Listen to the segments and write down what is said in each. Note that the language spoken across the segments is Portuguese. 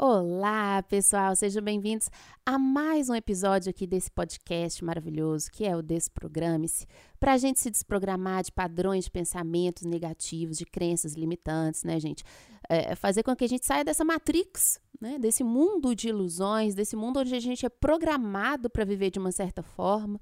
Olá, pessoal, sejam bem-vindos a mais um episódio aqui desse podcast maravilhoso que é o Desprograme-se, para a gente se desprogramar de padrões de pensamentos negativos, de crenças limitantes, né, gente? É, fazer com que a gente saia dessa matrix, né, desse mundo de ilusões, desse mundo onde a gente é programado para viver de uma certa forma.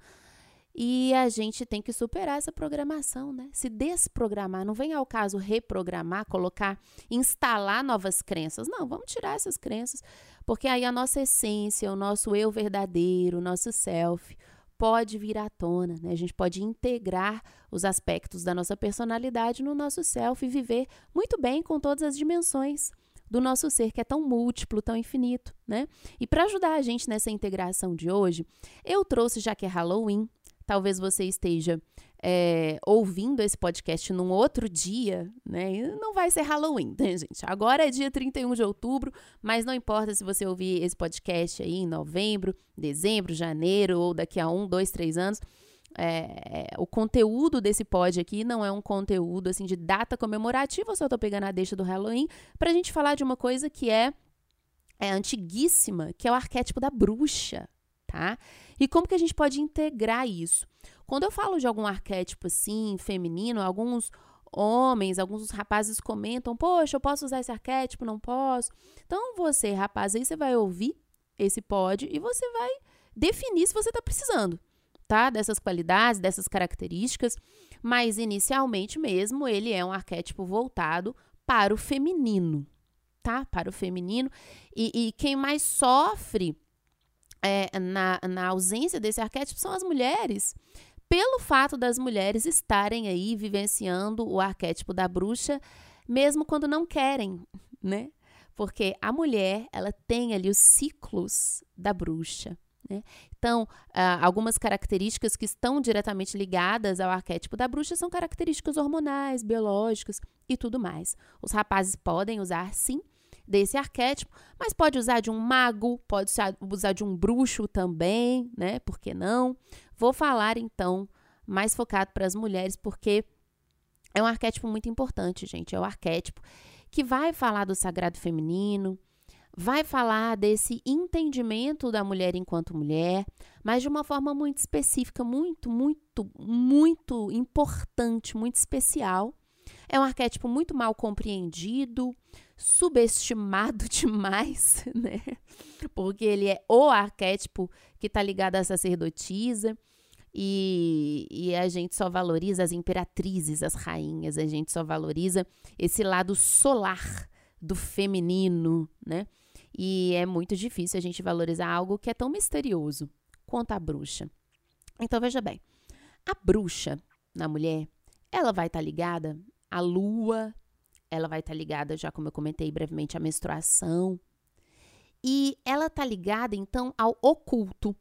E a gente tem que superar essa programação, né? Se desprogramar. Não vem ao caso reprogramar, colocar, instalar novas crenças. Não, vamos tirar essas crenças, porque aí a nossa essência, o nosso eu verdadeiro, o nosso self, pode vir à tona, né? A gente pode integrar os aspectos da nossa personalidade no nosso self e viver muito bem com todas as dimensões do nosso ser, que é tão múltiplo, tão infinito, né? E para ajudar a gente nessa integração de hoje, eu trouxe, já que é Halloween, Talvez você esteja é, ouvindo esse podcast num outro dia, né? Não vai ser Halloween, né, gente? Agora é dia 31 de outubro, mas não importa se você ouvir esse podcast aí em novembro, dezembro, janeiro ou daqui a um, dois, três anos. É, o conteúdo desse pod aqui não é um conteúdo assim de data comemorativa, eu só tô pegando a deixa do Halloween para a gente falar de uma coisa que é, é antiguíssima, que é o arquétipo da bruxa, tá? E como que a gente pode integrar isso? Quando eu falo de algum arquétipo assim, feminino, alguns homens, alguns rapazes comentam: Poxa, eu posso usar esse arquétipo? Não posso. Então, você, rapaz, aí você vai ouvir esse pode e você vai definir se você está precisando, tá? Dessas qualidades, dessas características. Mas, inicialmente mesmo, ele é um arquétipo voltado para o feminino, tá? Para o feminino. E, e quem mais sofre é, na, na ausência desse arquétipo são as mulheres. Pelo fato das mulheres estarem aí vivenciando o arquétipo da bruxa, mesmo quando não querem, né? Porque a mulher, ela tem ali os ciclos da bruxa. Né? Então, ah, algumas características que estão diretamente ligadas ao arquétipo da bruxa são características hormonais, biológicas e tudo mais. Os rapazes podem usar, sim, desse arquétipo, mas pode usar de um mago, pode usar de um bruxo também, né? Por que não? Vou falar então mais focado para as mulheres, porque é um arquétipo muito importante, gente. É o arquétipo que vai falar do sagrado feminino, vai falar desse entendimento da mulher enquanto mulher, mas de uma forma muito específica, muito, muito, muito importante, muito especial. É um arquétipo muito mal compreendido, subestimado demais, né? Porque ele é o arquétipo que está ligado à sacerdotisa. E, e, a gente só valoriza as imperatrizes, as rainhas, a gente só valoriza esse lado solar do feminino, né? E é muito difícil a gente valorizar algo que é tão misterioso quanto a bruxa. Então veja bem, a bruxa na mulher, ela vai estar tá ligada à lua, ela vai estar tá ligada, já como eu comentei brevemente, à menstruação. E ela está ligada, então, ao oculto,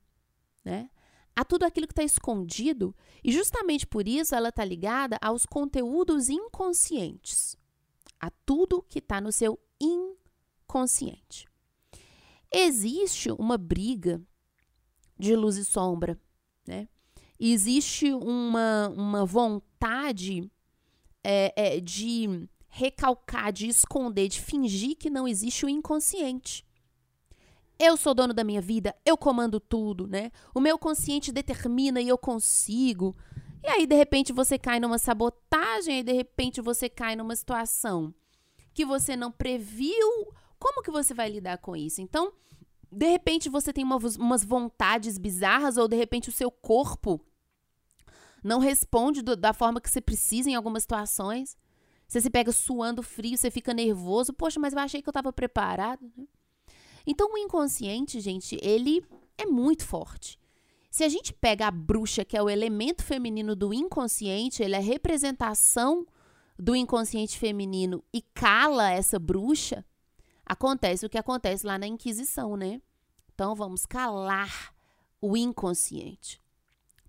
né? A tudo aquilo que está escondido. E justamente por isso ela está ligada aos conteúdos inconscientes. A tudo que está no seu inconsciente. Existe uma briga de luz e sombra, né? Existe uma, uma vontade é, é, de recalcar, de esconder, de fingir que não existe o inconsciente. Eu sou dono da minha vida, eu comando tudo, né? O meu consciente determina e eu consigo. E aí, de repente, você cai numa sabotagem, e de repente você cai numa situação que você não previu. Como que você vai lidar com isso? Então, de repente você tem uma, umas vontades bizarras, ou de repente o seu corpo não responde do, da forma que você precisa em algumas situações. Você se pega suando frio, você fica nervoso. Poxa, mas eu achei que eu estava preparado. Né? Então, o inconsciente, gente, ele é muito forte. Se a gente pega a bruxa, que é o elemento feminino do inconsciente, ele é representação do inconsciente feminino e cala essa bruxa, acontece o que acontece lá na Inquisição, né? Então, vamos calar o inconsciente.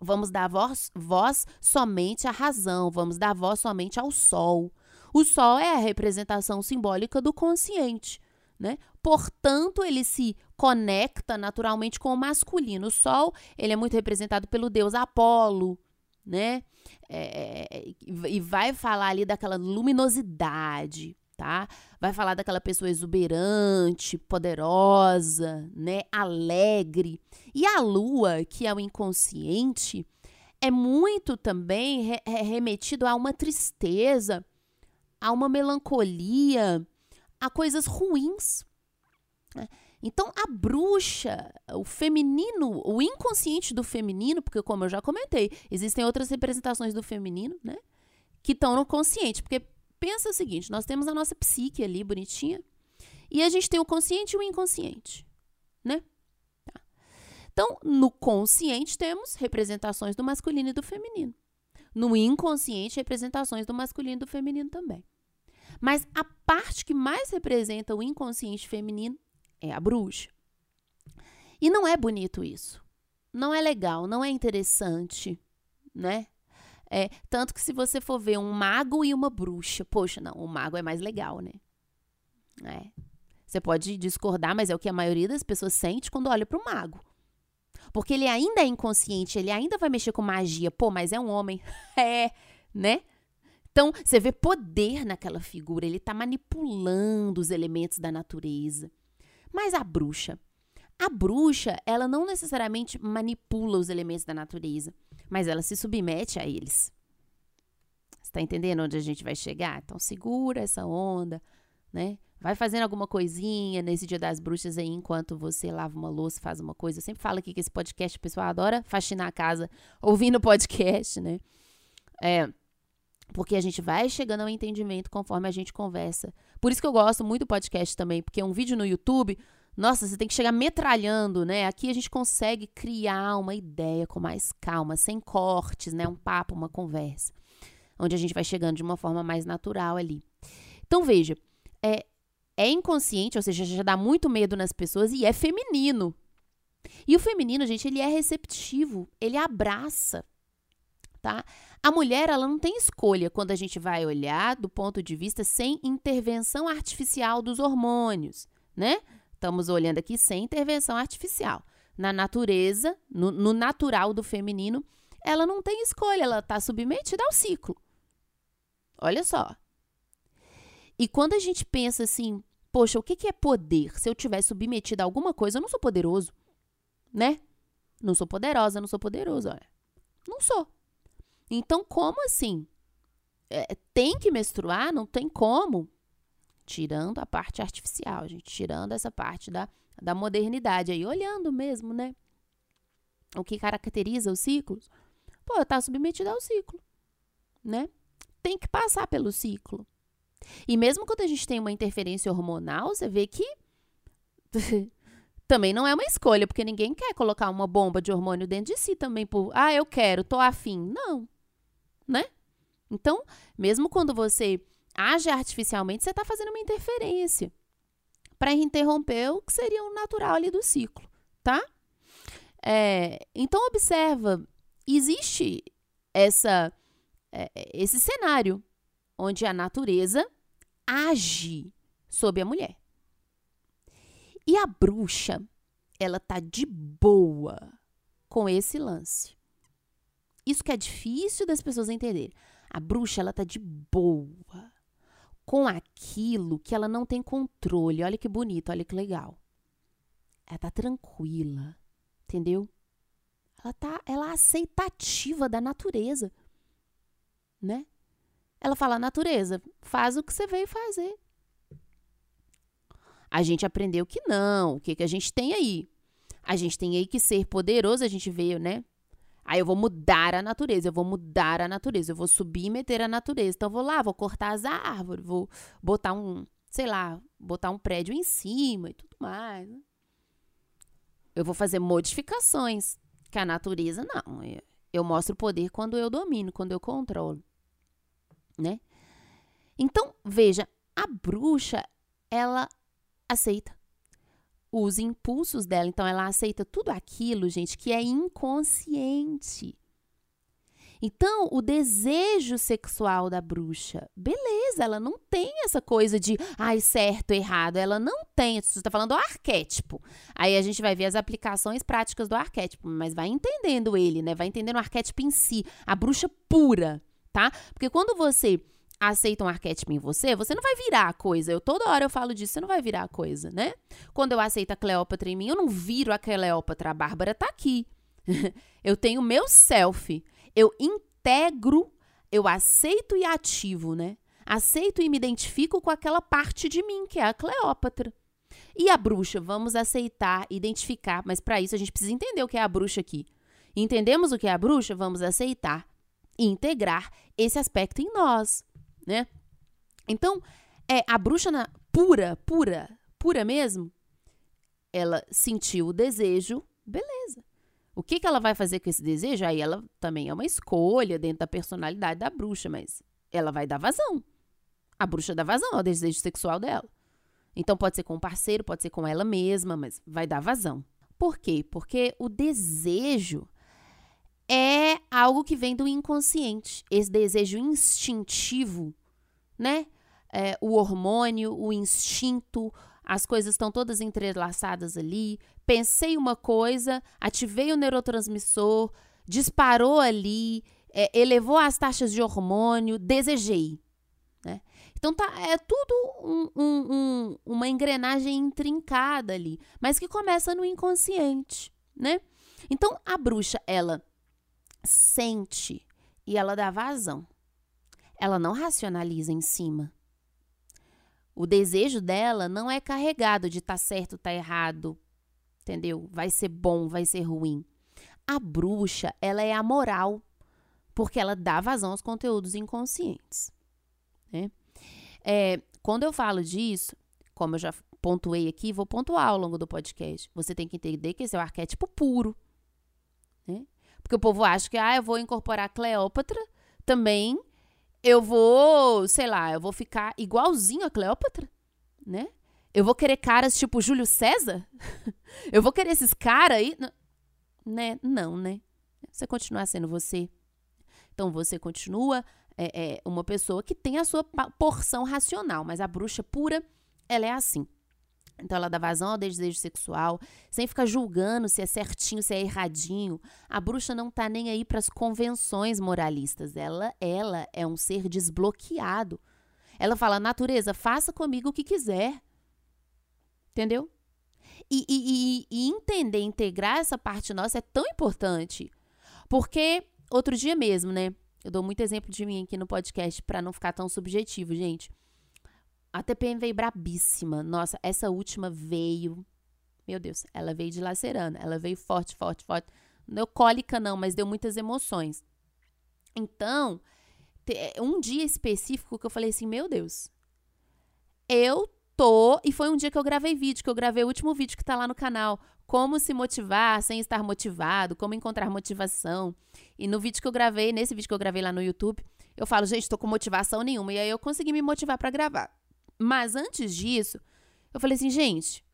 Vamos dar voz, voz somente à razão, vamos dar voz somente ao sol. O sol é a representação simbólica do consciente, né? Portanto, ele se conecta naturalmente com o masculino. O sol, ele é muito representado pelo deus Apolo, né? É, e vai falar ali daquela luminosidade. Tá? Vai falar daquela pessoa exuberante, poderosa, né, alegre. E a lua, que é o inconsciente, é muito também re remetido a uma tristeza, a uma melancolia, a coisas ruins. Né? Então, a bruxa, o feminino, o inconsciente do feminino, porque, como eu já comentei, existem outras representações do feminino, né? Que estão no consciente. Porque pensa o seguinte: nós temos a nossa psique ali, bonitinha, e a gente tem o consciente e o inconsciente, né? Tá. Então, no consciente, temos representações do masculino e do feminino. No inconsciente, representações do masculino e do feminino também. Mas a parte que mais representa o inconsciente feminino é a bruxa. E não é bonito isso. Não é legal, não é interessante, né? É, tanto que se você for ver um mago e uma bruxa, poxa, não, o mago é mais legal, né? É. Você pode discordar, mas é o que a maioria das pessoas sente quando olha para o mago. Porque ele ainda é inconsciente, ele ainda vai mexer com magia. Pô, mas é um homem. é, né? Então, você vê poder naquela figura, ele está manipulando os elementos da natureza. Mas a bruxa, a bruxa, ela não necessariamente manipula os elementos da natureza, mas ela se submete a eles. Está entendendo onde a gente vai chegar? Então segura essa onda, né? Vai fazendo alguma coisinha nesse dia das bruxas aí, enquanto você lava uma louça, faz uma coisa. Eu sempre falo aqui que esse podcast, o pessoal adora faxinar a casa ouvindo podcast, né? É, porque a gente vai chegando ao entendimento conforme a gente conversa. Por isso que eu gosto muito do podcast também, porque um vídeo no YouTube, nossa, você tem que chegar metralhando, né? Aqui a gente consegue criar uma ideia com mais calma, sem cortes, né? Um papo, uma conversa. Onde a gente vai chegando de uma forma mais natural ali. Então, veja, é, é inconsciente, ou seja, já dá muito medo nas pessoas e é feminino. E o feminino, gente, ele é receptivo, ele abraça, tá? A mulher, ela não tem escolha quando a gente vai olhar do ponto de vista sem intervenção artificial dos hormônios, né? Estamos olhando aqui sem intervenção artificial. Na natureza, no, no natural do feminino, ela não tem escolha, ela está submetida ao ciclo. Olha só. E quando a gente pensa assim, poxa, o que, que é poder? Se eu tiver submetida a alguma coisa, eu não sou poderoso, né? Não sou poderosa, não sou poderoso, olha. Não sou. Então, como assim? É, tem que menstruar? Não tem como. Tirando a parte artificial, gente. Tirando essa parte da, da modernidade aí, olhando mesmo, né? O que caracteriza os ciclos. Pô, tá submetida ao ciclo, né? Tem que passar pelo ciclo. E mesmo quando a gente tem uma interferência hormonal, você vê que também não é uma escolha, porque ninguém quer colocar uma bomba de hormônio dentro de si também por, ah, eu quero, tô afim. Não né? Então, mesmo quando você age artificialmente, você está fazendo uma interferência para interromper o que seria o natural ali do ciclo, tá? É, então, observa, existe essa, é, esse cenário onde a natureza age sobre a mulher. E a bruxa, ela tá de boa com esse lance. Isso que é difícil das pessoas entenderem. A bruxa, ela tá de boa com aquilo que ela não tem controle. Olha que bonito, olha que legal. Ela tá tranquila, entendeu? Ela tá, ela é aceitativa da natureza, né? Ela fala, natureza, faz o que você veio fazer. A gente aprendeu que não. O que, que a gente tem aí? A gente tem aí que ser poderoso, a gente veio, né? Aí eu vou mudar a natureza, eu vou mudar a natureza, eu vou subir e meter a natureza. Então eu vou lá, vou cortar as árvores, vou botar um, sei lá, botar um prédio em cima e tudo mais. Né? Eu vou fazer modificações, que a natureza não. Eu, mostro o poder quando eu domino, quando eu controlo, né? Então, veja, a bruxa, ela aceita os impulsos dela. Então, ela aceita tudo aquilo, gente, que é inconsciente. Então, o desejo sexual da bruxa, beleza, ela não tem essa coisa de, ai, certo, errado, ela não tem. Você está falando do arquétipo. Aí a gente vai ver as aplicações práticas do arquétipo, mas vai entendendo ele, né? Vai entendendo o arquétipo em si, a bruxa pura, tá? Porque quando você aceita um arquétipo em você, você não vai virar a coisa. Eu toda hora eu falo disso, você não vai virar a coisa, né? Quando eu aceito a Cleópatra em mim, eu não viro a Cleópatra, a Bárbara tá aqui. eu tenho meu self. Eu integro, eu aceito e ativo, né? Aceito e me identifico com aquela parte de mim, que é a Cleópatra. E a bruxa, vamos aceitar, identificar, mas para isso a gente precisa entender o que é a bruxa aqui. Entendemos o que é a bruxa? Vamos aceitar e integrar esse aspecto em nós, né? Então, é a bruxa na, pura, pura, pura mesmo, ela sentiu o desejo, beleza. O que, que ela vai fazer com esse desejo? Aí ela também é uma escolha dentro da personalidade da bruxa, mas ela vai dar vazão. A bruxa dá vazão ao desejo sexual dela. Então pode ser com um parceiro, pode ser com ela mesma, mas vai dar vazão. Por quê? Porque o desejo é algo que vem do inconsciente. Esse desejo instintivo, né? É, o hormônio, o instinto, as coisas estão todas entrelaçadas ali. Pensei uma coisa, ativei o neurotransmissor, disparou ali, é, elevou as taxas de hormônio, desejei. Né? Então tá, é tudo um, um, um, uma engrenagem intrincada ali, mas que começa no inconsciente, né? Então a bruxa, ela sente e ela dá vazão. Ela não racionaliza em cima. O desejo dela não é carregado de tá certo, tá errado, entendeu? Vai ser bom, vai ser ruim. A bruxa, ela é amoral, porque ela dá vazão aos conteúdos inconscientes. Né? É, quando eu falo disso, como eu já pontuei aqui, vou pontuar ao longo do podcast. Você tem que entender que esse é o arquétipo puro. Né? Porque o povo acha que, ah, eu vou incorporar Cleópatra também eu vou, sei lá, eu vou ficar igualzinho a Cleópatra, né? Eu vou querer caras tipo Júlio César? eu vou querer esses caras aí? Né? Não, né? Você continuar sendo você. Então você continua é, é, uma pessoa que tem a sua porção racional, mas a bruxa pura, ela é assim. Então ela dá vazão ao desejo sexual, sem ficar julgando se é certinho, se é erradinho. A bruxa não tá nem aí para as convenções moralistas. Ela, ela é um ser desbloqueado. Ela fala: "Natureza, faça comigo o que quiser". Entendeu? E, e, e, e entender, integrar essa parte nossa é tão importante. Porque outro dia mesmo, né? Eu dou muito exemplo de mim aqui no podcast para não ficar tão subjetivo, gente. A TPM veio brabíssima. Nossa, essa última veio. Meu Deus, ela veio dilacerando. Ela veio forte, forte, forte. Não deu cólica, não, mas deu muitas emoções. Então, um dia específico que eu falei assim: Meu Deus, eu tô. E foi um dia que eu gravei vídeo, que eu gravei o último vídeo que tá lá no canal. Como se motivar sem estar motivado, como encontrar motivação. E no vídeo que eu gravei, nesse vídeo que eu gravei lá no YouTube, eu falo, gente, tô com motivação nenhuma. E aí eu consegui me motivar para gravar. Mas antes disso, eu falei assim, gente,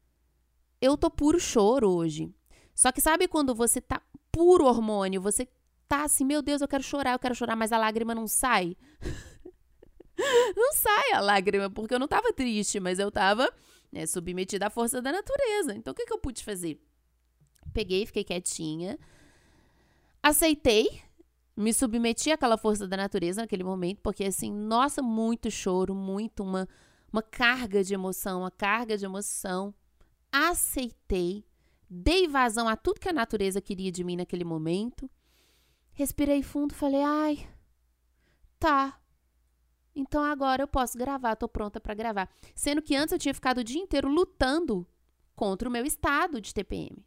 eu tô puro choro hoje. Só que sabe quando você tá puro hormônio, você tá assim, meu Deus, eu quero chorar, eu quero chorar, mas a lágrima não sai? não sai a lágrima, porque eu não tava triste, mas eu tava né, submetida à força da natureza. Então o que, que eu pude fazer? Peguei, fiquei quietinha, aceitei, me submeti àquela força da natureza naquele momento, porque assim, nossa, muito choro, muito uma uma carga de emoção, uma carga de emoção. Aceitei, dei vazão a tudo que a natureza queria de mim naquele momento. Respirei fundo, falei: "Ai, tá. Então agora eu posso gravar, tô pronta para gravar". Sendo que antes eu tinha ficado o dia inteiro lutando contra o meu estado de TPM.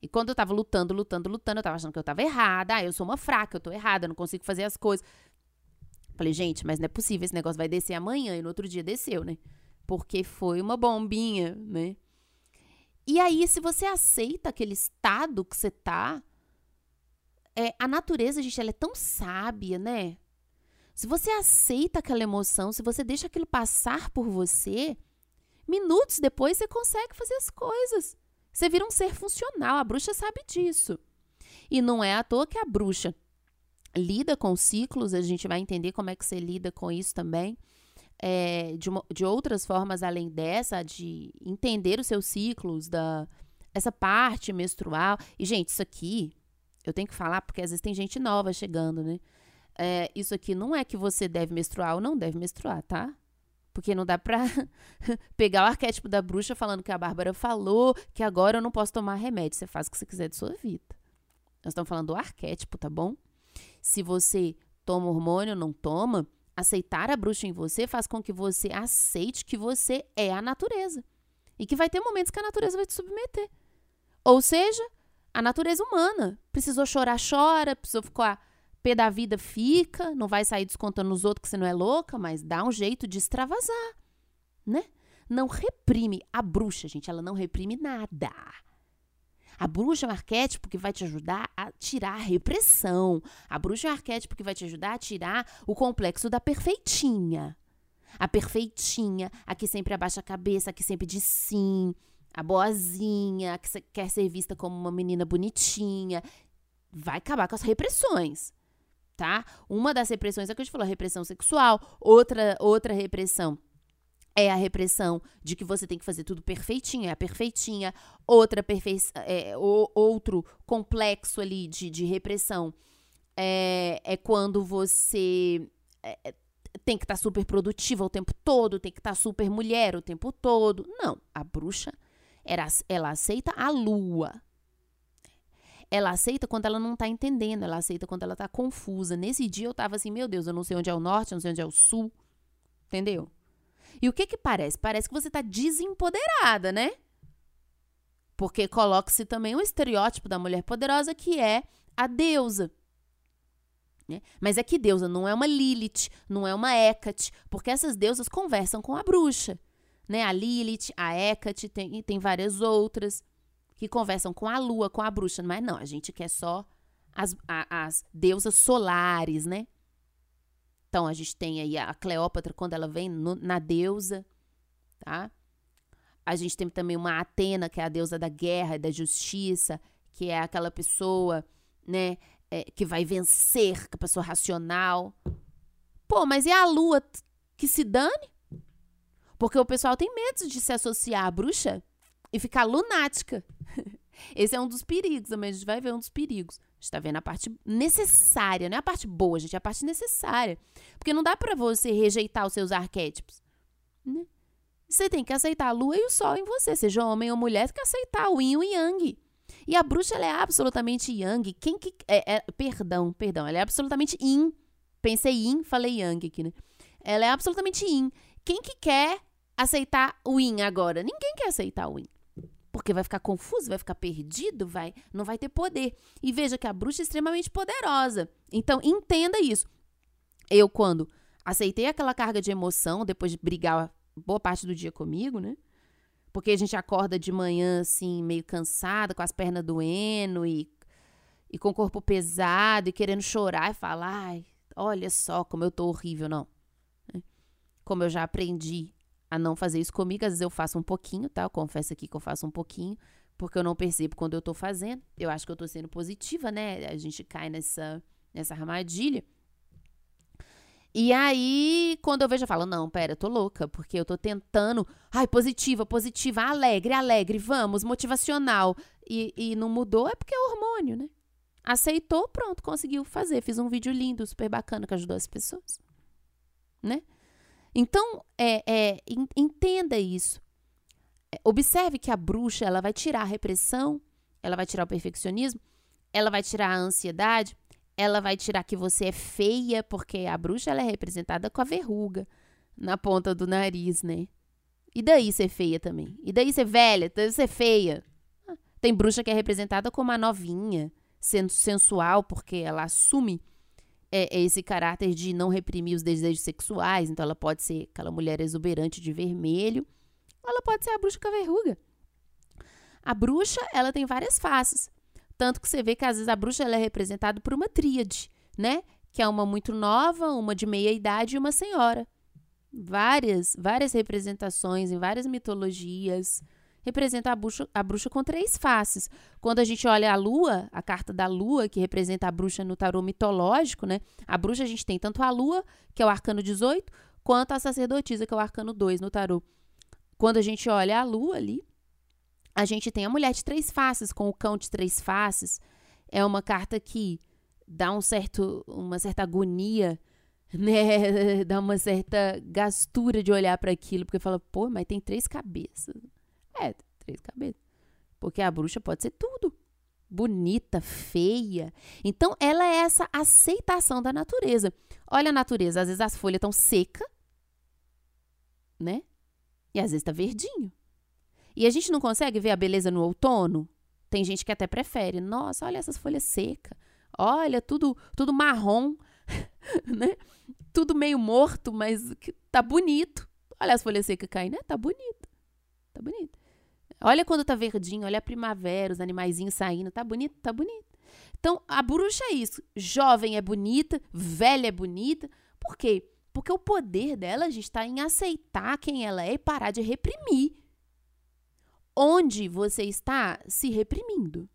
E quando eu tava lutando, lutando, lutando, eu tava achando que eu tava errada. Ah, eu sou uma fraca, eu tô errada, eu não consigo fazer as coisas. Falei, gente, mas não é possível, esse negócio vai descer amanhã. E no outro dia desceu, né? Porque foi uma bombinha, né? E aí, se você aceita aquele estado que você tá, é, a natureza, gente, ela é tão sábia, né? Se você aceita aquela emoção, se você deixa aquilo passar por você, minutos depois você consegue fazer as coisas. Você vira um ser funcional. A bruxa sabe disso. E não é à toa que a bruxa lida com ciclos, a gente vai entender como é que você lida com isso também. É, de, uma, de outras formas além dessa, de entender os seus ciclos, da, essa parte menstrual. E, gente, isso aqui eu tenho que falar porque às vezes tem gente nova chegando, né? é, isso aqui não é que você deve menstruar ou não deve menstruar, tá? Porque não dá pra pegar o arquétipo da bruxa falando que a Bárbara falou que agora eu não posso tomar remédio. Você faz o que você quiser de sua vida. Nós estamos falando do arquétipo, tá bom? Se você toma hormônio ou não toma, aceitar a bruxa em você faz com que você aceite que você é a natureza. E que vai ter momentos que a natureza vai te submeter. Ou seja, a natureza humana. Precisou chorar, chora. Precisou ficar pé da vida, fica. Não vai sair descontando nos outros que você não é louca, mas dá um jeito de extravasar, né? Não reprime. A bruxa, gente, ela não reprime nada. A bruxa é um arquétipo que vai te ajudar a tirar a repressão. A bruxa é um arquétipo que vai te ajudar a tirar o complexo da perfeitinha. A perfeitinha, a que sempre abaixa a cabeça, a que sempre diz sim, a boazinha, a que quer ser vista como uma menina bonitinha. Vai acabar com as repressões, tá? Uma das repressões é que a gente falou, a repressão sexual, outra outra repressão é a repressão de que você tem que fazer tudo perfeitinho, é a perfeitinha. Outra perfe... É, outro complexo ali de, de repressão é, é quando você é, é tem que estar tá super produtiva o tempo todo, tem que estar tá super mulher o tempo todo. Não, a bruxa, era, ela aceita a lua. Ela aceita quando ela não está entendendo, ela aceita quando ela está confusa. Nesse dia eu estava assim, meu Deus, eu não sei onde é o norte, eu não sei onde é o sul. Entendeu? E o que que parece? Parece que você está desempoderada, né? Porque coloca-se também um estereótipo da mulher poderosa que é a deusa. Né? Mas é que deusa não é uma Lilith, não é uma Hecate, porque essas deusas conversam com a bruxa. Né? A Lilith, a Hecate, tem, tem várias outras que conversam com a lua, com a bruxa. Mas não, a gente quer só as, a, as deusas solares, né? Então, a gente tem aí a Cleópatra, quando ela vem no, na deusa, tá? A gente tem também uma Atena, que é a deusa da guerra e da justiça, que é aquela pessoa, né, é, que vai vencer, que é a pessoa racional. Pô, mas e a lua que se dane? Porque o pessoal tem medo de se associar à bruxa e ficar lunática. Esse é um dos perigos, mas a gente vai ver um dos perigos está vendo a parte necessária, não é a parte boa, gente, é a parte necessária. Porque não dá para você rejeitar os seus arquétipos. Né? Você tem que aceitar a lua e o sol em você, seja homem ou mulher, tem que aceitar o yin e o yang. E a bruxa, ela é absolutamente yang. Quem que. É, é, perdão, perdão, ela é absolutamente yin. Pensei yin, falei yang aqui, né? Ela é absolutamente yin. Quem que quer aceitar o yin agora? Ninguém quer aceitar o yin porque vai ficar confuso, vai ficar perdido, vai, não vai ter poder. E veja que a bruxa é extremamente poderosa. Então entenda isso. Eu quando aceitei aquela carga de emoção depois de brigar boa parte do dia comigo, né? Porque a gente acorda de manhã assim meio cansada, com as pernas doendo e e com o corpo pesado e querendo chorar e falar, ai, olha só como eu tô horrível, não. Como eu já aprendi a não fazer isso comigo. Às vezes eu faço um pouquinho, tá? Eu confesso aqui que eu faço um pouquinho, porque eu não percebo quando eu tô fazendo. Eu acho que eu tô sendo positiva, né? A gente cai nessa, nessa armadilha. E aí, quando eu vejo, eu falo: não, pera, eu tô louca, porque eu tô tentando. Ai, positiva, positiva, alegre, alegre, vamos, motivacional. E, e não mudou, é porque é hormônio, né? Aceitou, pronto, conseguiu fazer. Fiz um vídeo lindo, super bacana, que ajudou as pessoas, né? Então, é, é, entenda isso. É, observe que a bruxa ela vai tirar a repressão, ela vai tirar o perfeccionismo, ela vai tirar a ansiedade, ela vai tirar que você é feia, porque a bruxa ela é representada com a verruga na ponta do nariz, né? E daí ser feia também? E daí ser velha? Daí ser feia? Ah, tem bruxa que é representada como a novinha, sendo sensual, porque ela assume é, é, esse caráter de não reprimir os desejos sexuais. Então, ela pode ser aquela mulher exuberante de vermelho, ela pode ser a bruxa com a verruga. A bruxa, ela tem várias faces. Tanto que você vê que às vezes a bruxa ela é representada por uma tríade, né? Que é uma muito nova, uma de meia idade e uma senhora. Várias, várias representações em várias mitologias representa a bruxa, a bruxa com três faces. Quando a gente olha a lua, a carta da lua, que representa a bruxa no tarô mitológico, né? A bruxa a gente tem tanto a lua, que é o arcano 18, quanto a sacerdotisa, que é o arcano 2 no tarô. Quando a gente olha a lua ali, a gente tem a mulher de três faces, com o cão de três faces. É uma carta que dá um certo, uma certa agonia, né? Dá uma certa gastura de olhar para aquilo, porque fala, pô, mas tem três cabeças. É, três cabeças. Porque a bruxa pode ser tudo. Bonita, feia. Então, ela é essa aceitação da natureza. Olha a natureza, às vezes as folhas estão secas, né? E às vezes está verdinho. E a gente não consegue ver a beleza no outono? Tem gente que até prefere. Nossa, olha essas folhas secas. Olha, tudo, tudo marrom, né? Tudo meio morto, mas tá bonito. Olha as folhas secas caindo, né? Tá bonito. Tá bonito. Olha quando tá verdinho, olha a primavera, os animaizinhos saindo, tá bonito, tá bonito. Então, a bruxa é isso. Jovem é bonita, velha é bonita. Por quê? Porque o poder dela, está em aceitar quem ela é e parar de reprimir. Onde você está se reprimindo?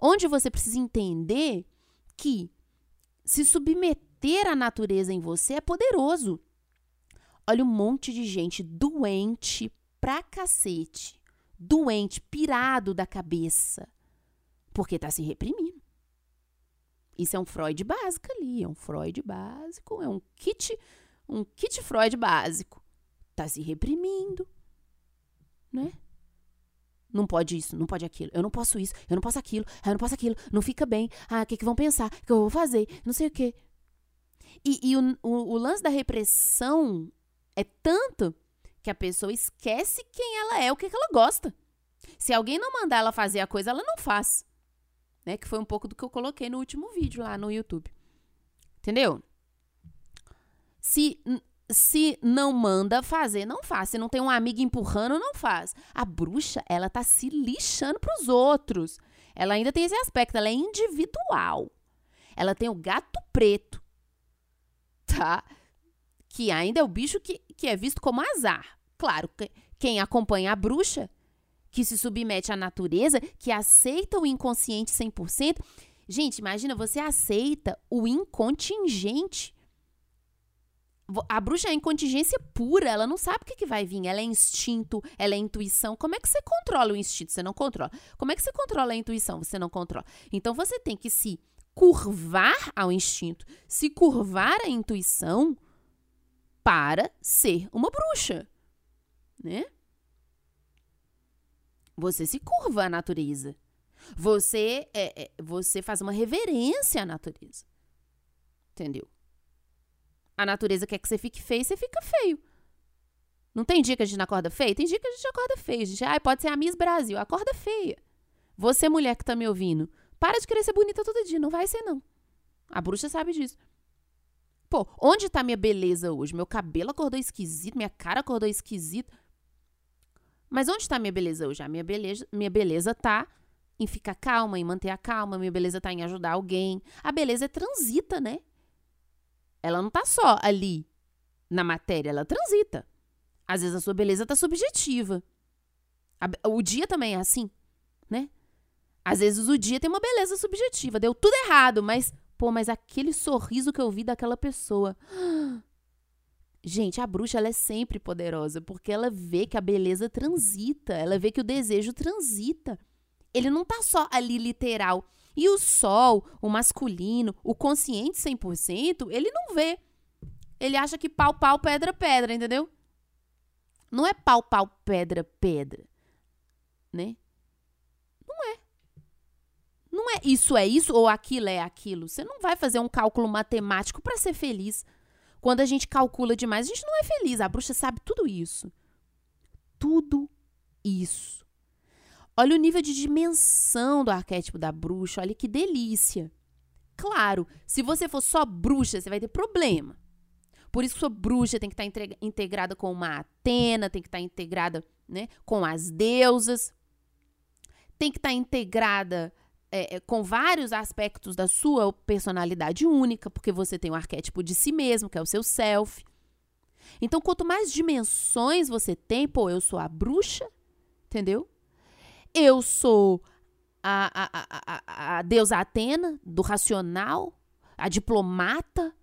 Onde você precisa entender que se submeter à natureza em você é poderoso. Olha um monte de gente doente pra cacete. Doente, pirado da cabeça. Porque tá se reprimindo. Isso é um Freud básico ali, é um Freud básico, é um kit, um kit Freud básico. Tá se reprimindo, né? Não pode isso, não pode aquilo. Eu não posso isso, eu não posso aquilo, eu não posso aquilo. Não fica bem. Ah, o que, que vão pensar? O que eu vou fazer? Não sei o quê. E, e o, o, o lance da repressão é tanto que a pessoa esquece quem ela é, o que, que ela gosta. Se alguém não mandar ela fazer a coisa, ela não faz. Né? Que foi um pouco do que eu coloquei no último vídeo lá no YouTube. Entendeu? Se se não manda fazer, não faz. Se não tem um amigo empurrando, não faz. A bruxa, ela tá se lixando pros outros. Ela ainda tem esse aspecto, ela é individual. Ela tem o gato preto, tá? Que ainda é o bicho que, que é visto como azar. Claro, quem acompanha a bruxa, que se submete à natureza, que aceita o inconsciente 100%. Gente, imagina, você aceita o incontingente a bruxa é incontingência pura, ela não sabe o que, que vai vir. Ela é instinto, ela é intuição. Como é que você controla o instinto? Você não controla. Como é que você controla a intuição? Você não controla. Então você tem que se curvar ao instinto, se curvar à intuição para ser uma bruxa, né? Você se curva à natureza. Você é, é você faz uma reverência à natureza. Entendeu? a natureza quer que você fique feio, você fica feio. Não tem dia que a gente não acorda feio? Tem dia que a gente acorda feio. A gente, ah, pode ser a Miss Brasil, acorda feia. Você, mulher que tá me ouvindo, para de querer ser bonita todo dia. Não vai ser, não. A bruxa sabe disso. Pô, onde tá minha beleza hoje? Meu cabelo acordou esquisito, minha cara acordou esquisito. Mas onde tá minha beleza hoje? A minha beleza, minha beleza tá em ficar calma, em manter a calma, minha beleza tá em ajudar alguém. A beleza é transita, né? Ela não tá só ali na matéria, ela transita. Às vezes a sua beleza tá subjetiva. O dia também é assim, né? Às vezes o dia tem uma beleza subjetiva, deu tudo errado, mas pô, mas aquele sorriso que eu vi daquela pessoa. Gente, a bruxa ela é sempre poderosa, porque ela vê que a beleza transita, ela vê que o desejo transita. Ele não tá só ali literal. E o sol, o masculino, o consciente 100%, ele não vê. Ele acha que pau, pau, pedra, pedra, entendeu? Não é pau, pau, pedra, pedra. Né? Não é. Isso é isso ou aquilo é aquilo. Você não vai fazer um cálculo matemático para ser feliz. Quando a gente calcula demais, a gente não é feliz. A bruxa sabe tudo isso. Tudo isso. Olha o nível de dimensão do arquétipo da bruxa, olha que delícia. Claro, se você for só bruxa, você vai ter problema. Por isso sua bruxa tem que estar tá integrada com uma Atena, tem que estar tá integrada né, com as deusas, tem que estar tá integrada é, é, com vários aspectos da sua personalidade única, porque você tem um arquétipo de si mesmo, que é o seu self. Então, quanto mais dimensões você tem, pô, eu sou a bruxa, entendeu? Eu sou a, a, a, a, deusa Atena, do racional, a diplomata,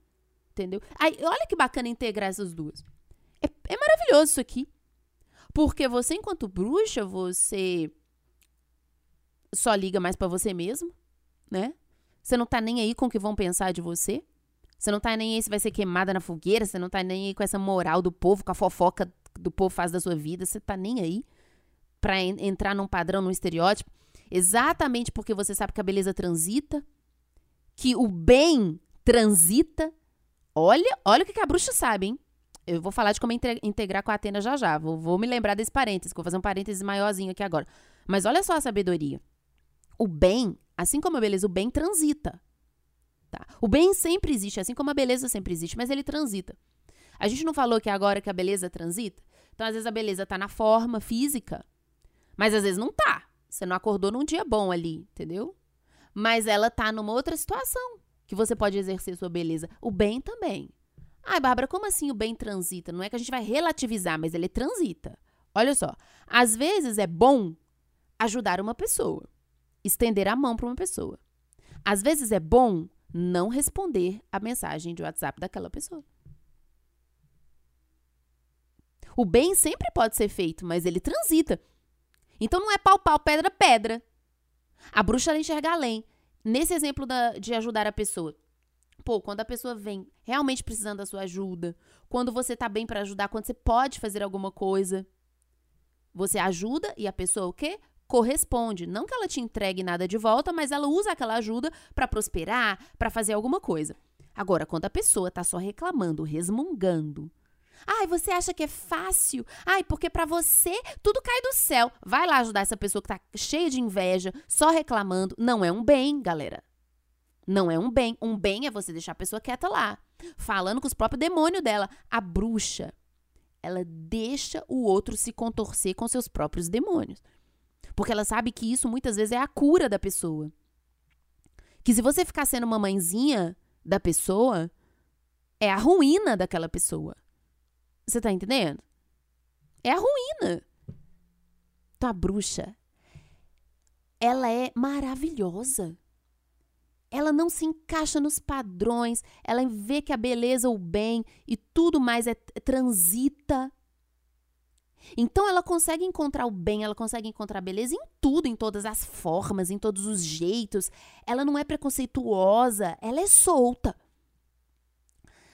entendeu? Aí, olha que bacana integrar essas duas. É, é maravilhoso isso aqui. Porque você, enquanto bruxa, você só liga mais para você mesmo, né? Você não tá nem aí com o que vão pensar de você? Você não tá nem aí se vai ser queimada na fogueira, você não tá nem aí com essa moral do povo, com a fofoca do povo faz da sua vida, você tá nem aí para entrar num padrão, num estereótipo, exatamente porque você sabe que a beleza transita, que o bem transita. Olha, olha o que, a bruxa sabe, hein? Eu vou falar de como integrar com a Atena já já. Vou, vou me lembrar desse parênteses, vou fazer um parênteses maiorzinho aqui agora. Mas olha só a sabedoria. O bem, assim como a beleza, o bem transita. Tá? O bem sempre existe, assim como a beleza sempre existe, mas ele transita. A gente não falou que agora que a beleza transita? Então, às vezes, a beleza tá na forma física, mas às vezes não tá. Você não acordou num dia bom ali, entendeu? Mas ela tá numa outra situação que você pode exercer sua beleza. O bem também. Ai, Bárbara, como assim o bem transita? Não é que a gente vai relativizar, mas ele transita. Olha só. Às vezes é bom ajudar uma pessoa, estender a mão para uma pessoa. Às vezes é bom não responder a mensagem de WhatsApp daquela pessoa. O bem sempre pode ser feito, mas ele transita. Então não é pau, pau, pedra, pedra. A bruxa ela enxerga além. Nesse exemplo da, de ajudar a pessoa. Pô, quando a pessoa vem realmente precisando da sua ajuda, quando você tá bem para ajudar, quando você pode fazer alguma coisa, você ajuda e a pessoa o quê? Corresponde. Não que ela te entregue nada de volta, mas ela usa aquela ajuda para prosperar, para fazer alguma coisa. Agora, quando a pessoa tá só reclamando, resmungando, Ai, você acha que é fácil? Ai, porque para você tudo cai do céu. Vai lá ajudar essa pessoa que tá cheia de inveja, só reclamando. Não é um bem, galera. Não é um bem. Um bem é você deixar a pessoa quieta lá, falando com os próprios demônios dela. A bruxa, ela deixa o outro se contorcer com seus próprios demônios. Porque ela sabe que isso muitas vezes é a cura da pessoa. Que se você ficar sendo uma mãezinha da pessoa, é a ruína daquela pessoa. Você tá entendendo? É a ruína. Então a bruxa, ela é maravilhosa. Ela não se encaixa nos padrões, ela vê que a beleza, o bem e tudo mais é transita. Então ela consegue encontrar o bem, ela consegue encontrar a beleza em tudo, em todas as formas, em todos os jeitos. Ela não é preconceituosa, ela é solta.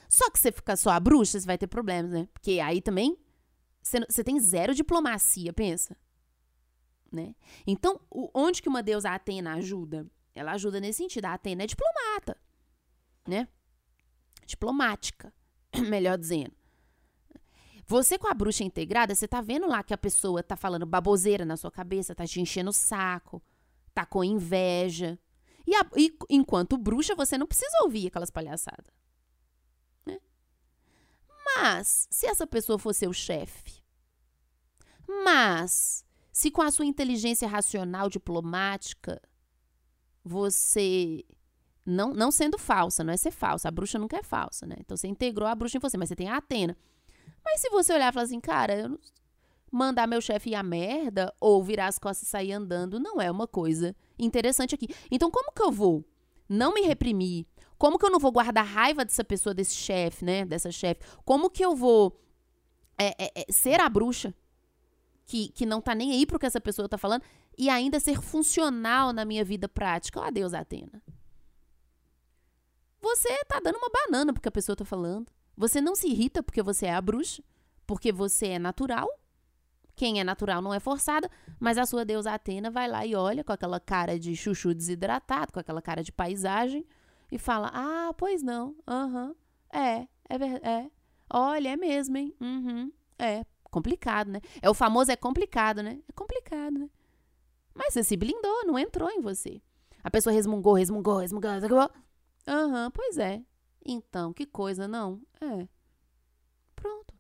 Só que você ficar só a bruxa, você vai ter problemas, né? Porque aí também você tem zero diplomacia, pensa. Né? Então, o, onde que uma deusa Atena ajuda? Ela ajuda nesse sentido. A Atena é diplomata, né? Diplomática, melhor dizendo. Você com a bruxa integrada, você tá vendo lá que a pessoa tá falando baboseira na sua cabeça, tá te enchendo o saco, tá com inveja. E, a, e enquanto bruxa, você não precisa ouvir aquelas palhaçadas. Mas, se essa pessoa for seu chefe, mas, se com a sua inteligência racional diplomática, você. Não, não sendo falsa, não é ser falsa. A bruxa nunca é falsa, né? Então você integrou a bruxa em você, mas você tem a Atena. Mas se você olhar e falar assim, cara, eu não, mandar meu chefe ir a merda ou virar as costas e sair andando não é uma coisa interessante aqui. Então, como que eu vou não me reprimir, como que eu não vou guardar raiva dessa pessoa, desse chefe, né? Dessa chefe? Como que eu vou é, é, é, ser a bruxa que, que não tá nem aí pro que essa pessoa tá falando e ainda ser funcional na minha vida prática? Oh, Deus, Atena. Você tá dando uma banana porque a pessoa tá falando. Você não se irrita porque você é a bruxa, porque você é natural. Quem é natural não é forçada, mas a sua deusa Atena vai lá e olha com aquela cara de chuchu desidratado, com aquela cara de paisagem e fala: Ah, pois não. Aham. Uhum, é, é verdade. É. Olha, é mesmo, hein? Uhum. É. Complicado, né? É o famoso é complicado, né? É complicado, né? Mas você se blindou, não entrou em você. A pessoa resmungou, resmungou, resmungou. Aham, uhum, pois é. Então, que coisa, não? É. Pronto.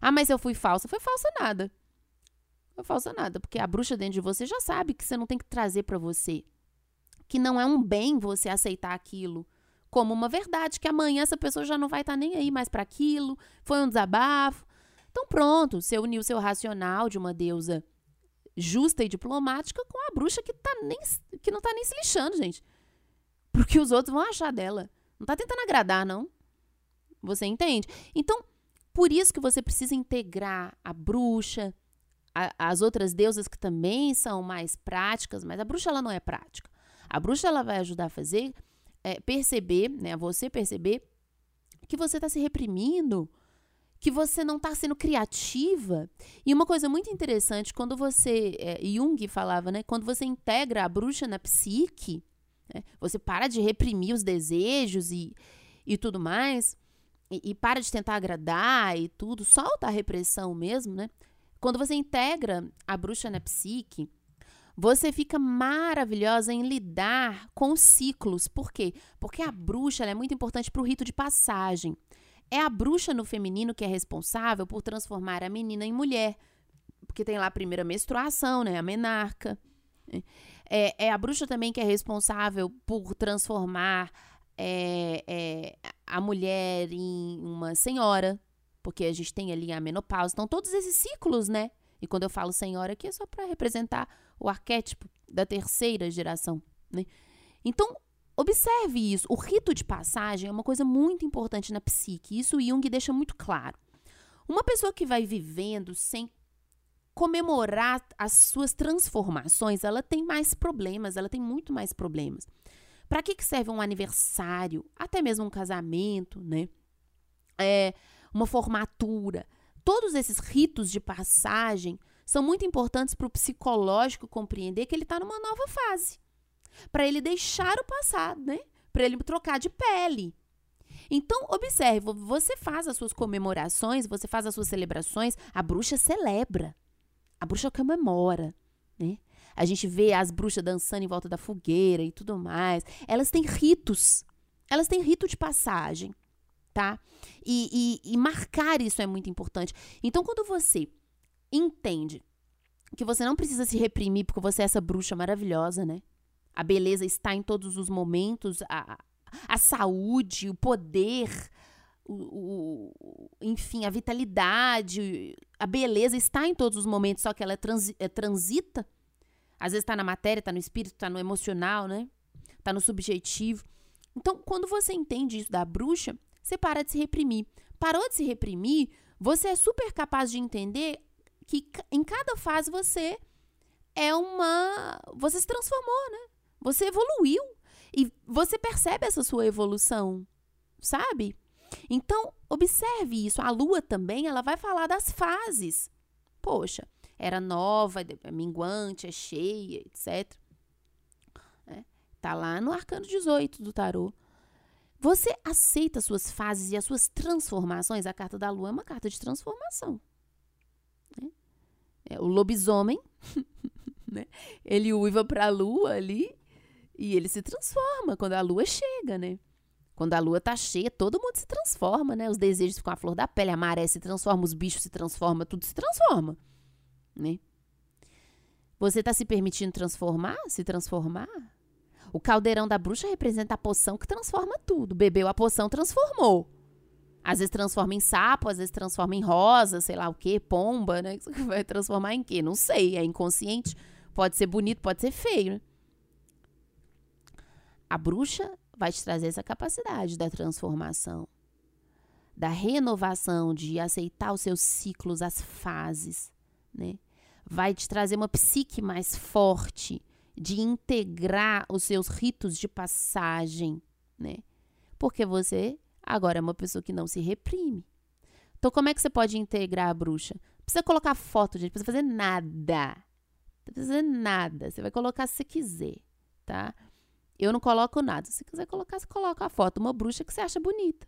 Ah, mas eu fui falsa. Foi falsa nada. Foi falsa nada, porque a bruxa dentro de você já sabe que você não tem que trazer para você que não é um bem você aceitar aquilo como uma verdade, que amanhã essa pessoa já não vai estar tá nem aí mais para aquilo, foi um desabafo. Então pronto, você uniu seu racional de uma deusa justa e diplomática com a bruxa que, tá nem, que não tá nem se lixando, gente. Porque os outros vão achar dela. Não tá tentando agradar, não. Você entende? Então, por isso que você precisa integrar a bruxa, a, as outras deusas que também são mais práticas, mas a bruxa ela não é prática. A bruxa ela vai ajudar a fazer, é, perceber, né? Você perceber que você está se reprimindo, que você não está sendo criativa. E uma coisa muito interessante, quando você. É, Jung falava, né? Quando você integra a bruxa na psique, né, você para de reprimir os desejos e, e tudo mais, e, e para de tentar agradar e tudo, solta a repressão mesmo, né? Quando você integra a bruxa na psique, você fica maravilhosa em lidar com os ciclos. Por quê? Porque a bruxa é muito importante para o rito de passagem. É a bruxa no feminino que é responsável por transformar a menina em mulher. Porque tem lá a primeira menstruação, né? A menarca. É, é a bruxa também que é responsável por transformar é, é, a mulher em uma senhora. Porque a gente tem ali a menopausa. Então, todos esses ciclos, né? E quando eu falo senhora aqui é só para representar o arquétipo da terceira geração, né? Então, Observe isso. O rito de passagem é uma coisa muito importante na psique. Isso Jung deixa muito claro. Uma pessoa que vai vivendo sem comemorar as suas transformações, ela tem mais problemas, ela tem muito mais problemas. Para que, que serve um aniversário, até mesmo um casamento, né? É, uma formatura. Todos esses ritos de passagem são muito importantes para o psicológico compreender que ele está numa nova fase para ele deixar o passado, né? Para ele trocar de pele. Então, observe, você faz as suas comemorações, você faz as suas celebrações, a bruxa celebra. A bruxa comemora, né? A gente vê as bruxas dançando em volta da fogueira e tudo mais. Elas têm ritos. Elas têm rito de passagem, tá? E, e, e marcar isso é muito importante. Então, quando você entende que você não precisa se reprimir porque você é essa bruxa maravilhosa, né? A beleza está em todos os momentos, a, a saúde, o poder, o, o, enfim, a vitalidade, a beleza está em todos os momentos, só que ela é, transi, é transita. Às vezes está na matéria, está no espírito, está no emocional, né? Está no subjetivo. Então, quando você entende isso da bruxa, você para de se reprimir. Parou de se reprimir, você é super capaz de entender que em cada fase você é uma. Você se transformou, né? Você evoluiu e você percebe essa sua evolução, sabe? Então, observe isso. A lua também, ela vai falar das fases. Poxa, era nova, é minguante, é cheia, etc. É, tá lá no arcano 18 do tarô. Você aceita as suas fases e as suas transformações? A carta da lua é uma carta de transformação. Né? É, o lobisomem, né? ele uiva para a lua ali e ele se transforma quando a lua chega, né? Quando a lua tá cheia, todo mundo se transforma, né? Os desejos ficam à flor da pele, a maré se transforma, os bichos se transformam, tudo se transforma, né? Você tá se permitindo transformar? Se transformar? O caldeirão da bruxa representa a poção que transforma tudo. Bebeu a poção, transformou. Às vezes transforma em sapo, às vezes transforma em rosa, sei lá o quê, pomba, né? Vai transformar em quê? Não sei, é inconsciente. Pode ser bonito, pode ser feio, né? A bruxa vai te trazer essa capacidade da transformação, da renovação, de aceitar os seus ciclos, as fases, né? Vai te trazer uma psique mais forte, de integrar os seus ritos de passagem, né? Porque você agora é uma pessoa que não se reprime. Então, como é que você pode integrar a bruxa? Não precisa colocar foto, gente, não precisa fazer nada. Não precisa fazer nada. Você vai colocar se quiser, tá? Eu não coloco nada. Se quiser colocar, você coloca a foto. Uma bruxa que você acha bonita.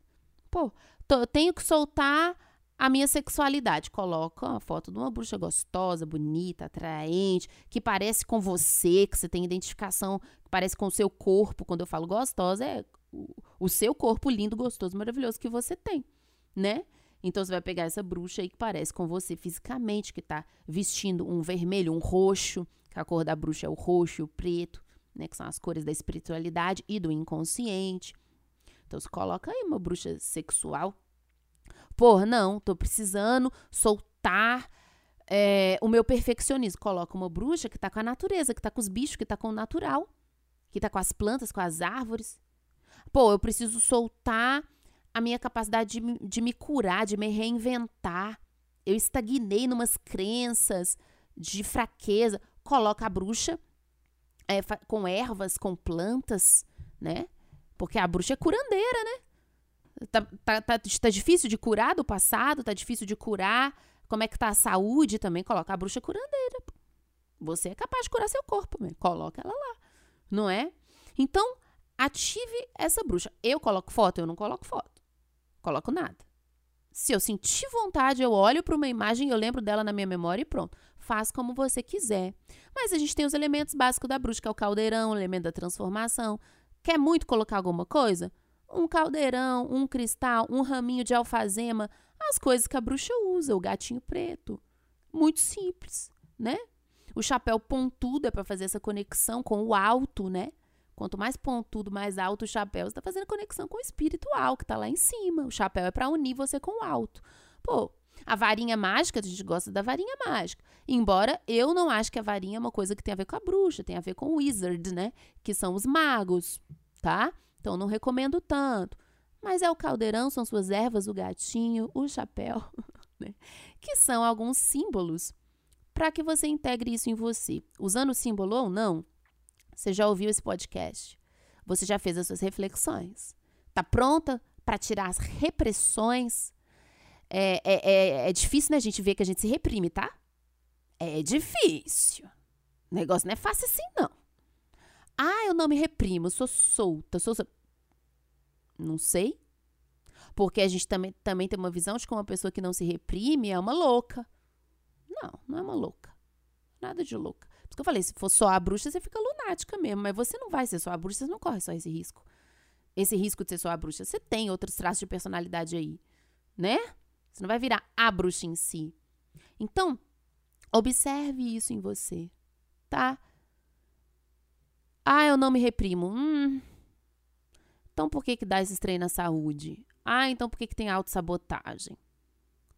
Pô, tô, tenho que soltar a minha sexualidade. Coloca uma foto de uma bruxa gostosa, bonita, atraente, que parece com você, que você tem identificação, que parece com o seu corpo. Quando eu falo gostosa, é o, o seu corpo lindo, gostoso, maravilhoso que você tem, né? Então você vai pegar essa bruxa aí que parece com você fisicamente, que tá vestindo um vermelho, um roxo, que a cor da bruxa é o roxo e o preto né, que são as cores da espiritualidade e do inconsciente. Então, você coloca aí uma bruxa sexual. Pô, não, tô precisando soltar é, o meu perfeccionismo. Coloca uma bruxa que tá com a natureza, que tá com os bichos, que tá com o natural, que tá com as plantas, com as árvores. Pô, eu preciso soltar a minha capacidade de, de me curar, de me reinventar. Eu estagnei numas crenças de fraqueza. Coloca a bruxa é, com ervas, com plantas, né? Porque a bruxa é curandeira, né? Tá, tá, tá, tá difícil de curar do passado, tá difícil de curar. Como é que tá a saúde também? Coloca a bruxa curandeira. Você é capaz de curar seu corpo, né? coloca ela lá, não é? Então, ative essa bruxa. Eu coloco foto? Eu não coloco foto. Coloco nada. Se eu sentir vontade, eu olho para uma imagem, eu lembro dela na minha memória e pronto. Faz como você quiser. Mas a gente tem os elementos básicos da bruxa, que é o caldeirão, o elemento da transformação. Quer muito colocar alguma coisa? Um caldeirão, um cristal, um raminho de alfazema, as coisas que a bruxa usa, o gatinho preto. Muito simples, né? O chapéu pontudo é para fazer essa conexão com o alto, né? Quanto mais pontudo, mais alto o chapéu, você está fazendo conexão com o espiritual que está lá em cima. O chapéu é para unir você com o alto. Pô, a varinha mágica, a gente gosta da varinha mágica. Embora eu não acho que a varinha é uma coisa que tem a ver com a bruxa, tem a ver com o wizard, né? Que são os magos, tá? Então não recomendo tanto. Mas é o caldeirão, são suas ervas, o gatinho, o chapéu, né? Que são alguns símbolos para que você integre isso em você. Usando o símbolo ou não, você já ouviu esse podcast? Você já fez as suas reflexões? Tá pronta para tirar as repressões? É, é, é, é difícil, né, gente ver que a gente se reprime, tá? É difícil. O negócio não é fácil assim, não. Ah, eu não me reprimo, sou solta, sou. Não sei. Porque a gente também, também tem uma visão de que uma pessoa que não se reprime é uma louca. Não, não é uma louca. Nada de louca que eu falei, se for só a bruxa, você fica lunática mesmo. Mas você não vai ser só a bruxa, você não corre só esse risco. Esse risco de ser só a bruxa. Você tem outros traços de personalidade aí, né? Você não vai virar a bruxa em si. Então, observe isso em você, tá? Ah, eu não me reprimo. Hum. Então, por que que dá esse estreio na saúde? Ah, então por que que tem autossabotagem?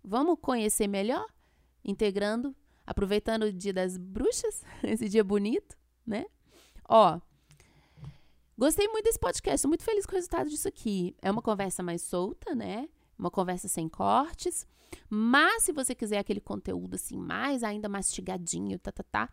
Vamos conhecer melhor? Integrando aproveitando o dia das bruxas, esse dia bonito, né? Ó, gostei muito desse podcast, muito feliz com o resultado disso aqui. É uma conversa mais solta, né? Uma conversa sem cortes. Mas se você quiser aquele conteúdo assim mais ainda mastigadinho, tá, tá, tá,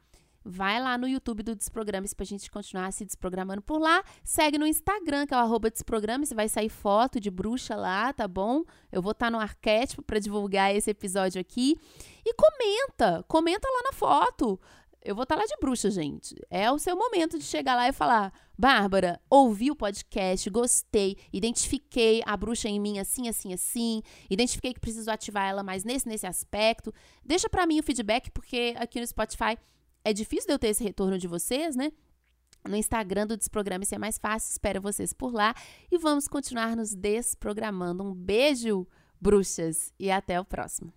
vai lá no YouTube do Desprograme pra gente continuar se desprogramando por lá. Segue no Instagram, que é o arroba Desprograme, você vai sair foto de bruxa lá, tá bom? Eu vou estar tá no arquétipo para divulgar esse episódio aqui. E comenta, comenta lá na foto. Eu vou estar tá lá de bruxa, gente. É o seu momento de chegar lá e falar: Bárbara, ouvi o podcast, gostei, identifiquei a bruxa em mim assim, assim, assim, identifiquei que preciso ativar ela mais nesse, nesse aspecto. Deixa para mim o feedback, porque aqui no Spotify é difícil de eu ter esse retorno de vocês, né? No Instagram do Desprograme-se é mais fácil, espero vocês por lá. E vamos continuar nos desprogramando. Um beijo, bruxas, e até o próximo.